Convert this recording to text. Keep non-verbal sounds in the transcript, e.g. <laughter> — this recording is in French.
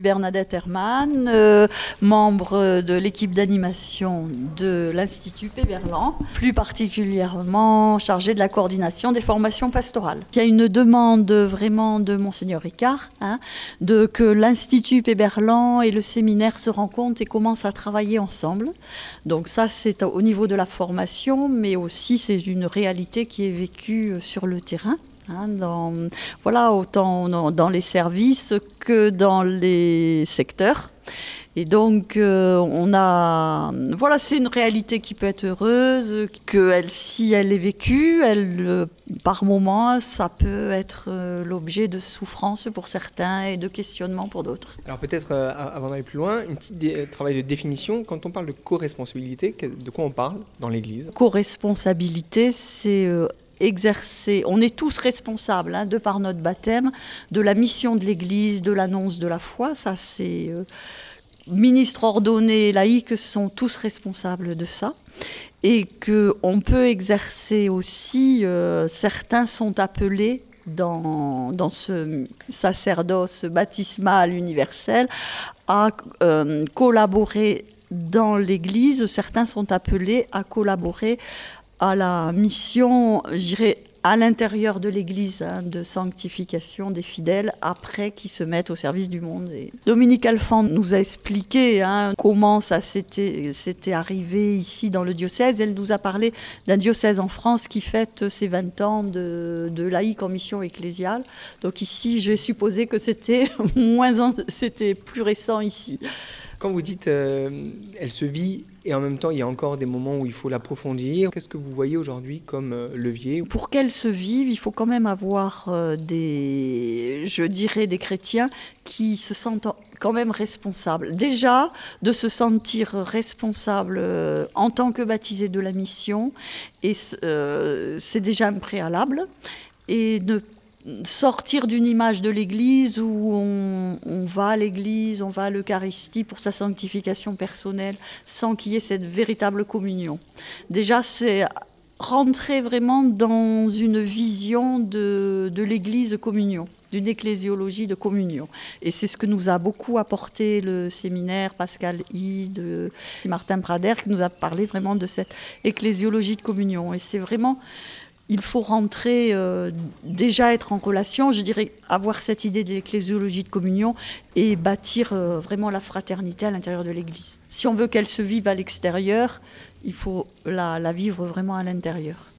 Bernadette Herman, euh, membre de l'équipe d'animation de l'Institut Péberlan, plus particulièrement chargée de la coordination des formations pastorales. Il y a une demande vraiment de Monseigneur Ricard, hein, de que l'Institut Péberlan et le séminaire se rencontrent et commencent à travailler ensemble. Donc ça, c'est au niveau de la formation, mais aussi c'est une réalité qui est vécue sur le terrain. Hein, dans, voilà, autant dans les services que dans les secteurs. Et donc, euh, on a. Voilà, c'est une réalité qui peut être heureuse, que elle, si elle est vécue, elle, euh, par moments, ça peut être euh, l'objet de souffrance pour certains et de questionnement pour d'autres. Alors, peut-être, avant d'aller plus loin, un petit travail de définition. Quand on parle de co-responsabilité, de quoi on parle dans l'Église? Co-responsabilité, c'est exercer, on est tous responsables, hein, de par notre baptême, de la mission de l'Église, de l'annonce de la foi. Ça, c'est euh, ministres ordonnés, laïcs sont tous responsables de ça. Et qu'on peut exercer aussi, euh, certains sont appelés dans, dans, ce sacerdoce baptismal universel à euh, collaborer dans l'Église. Certains sont appelés à collaborer à la mission, j'irai à l'intérieur de l'Église hein, de sanctification des fidèles après qui se mettent au service du monde. Dominique Alphand nous a expliqué hein, comment ça s'était arrivé ici dans le diocèse. Elle nous a parlé d'un diocèse en France qui fête ses 20 ans de, de laïque en mission ecclésiale. Donc ici, j'ai supposé que c'était <laughs> c'était plus récent ici. Quand vous dites euh, elle se vit et en même temps il y a encore des moments où il faut l'approfondir, qu'est-ce que vous voyez aujourd'hui comme euh, levier? Pour qu'elle se vive, il faut quand même avoir euh, des, je dirais, des chrétiens qui se sentent quand même responsables. Déjà, de se sentir responsable en tant que baptisé de la mission, et c'est déjà un préalable. Et ne sortir d'une image de l'Église où on, va à l'Église, on va à l'Eucharistie pour sa sanctification personnelle, sans qu'il y ait cette véritable communion. Déjà, c'est rentrer vraiment dans une vision de, l'Église communion d'une ecclésiologie de communion. Et c'est ce que nous a beaucoup apporté le séminaire Pascal de Martin Prader, qui nous a parlé vraiment de cette ecclésiologie de communion. Et c'est vraiment il faut rentrer, euh, déjà être en relation, je dirais avoir cette idée de l'ecclésiologie de communion et bâtir euh, vraiment la fraternité à l'intérieur de l'Église. Si on veut qu'elle se vive à l'extérieur, il faut la vivre vraiment à l'intérieur.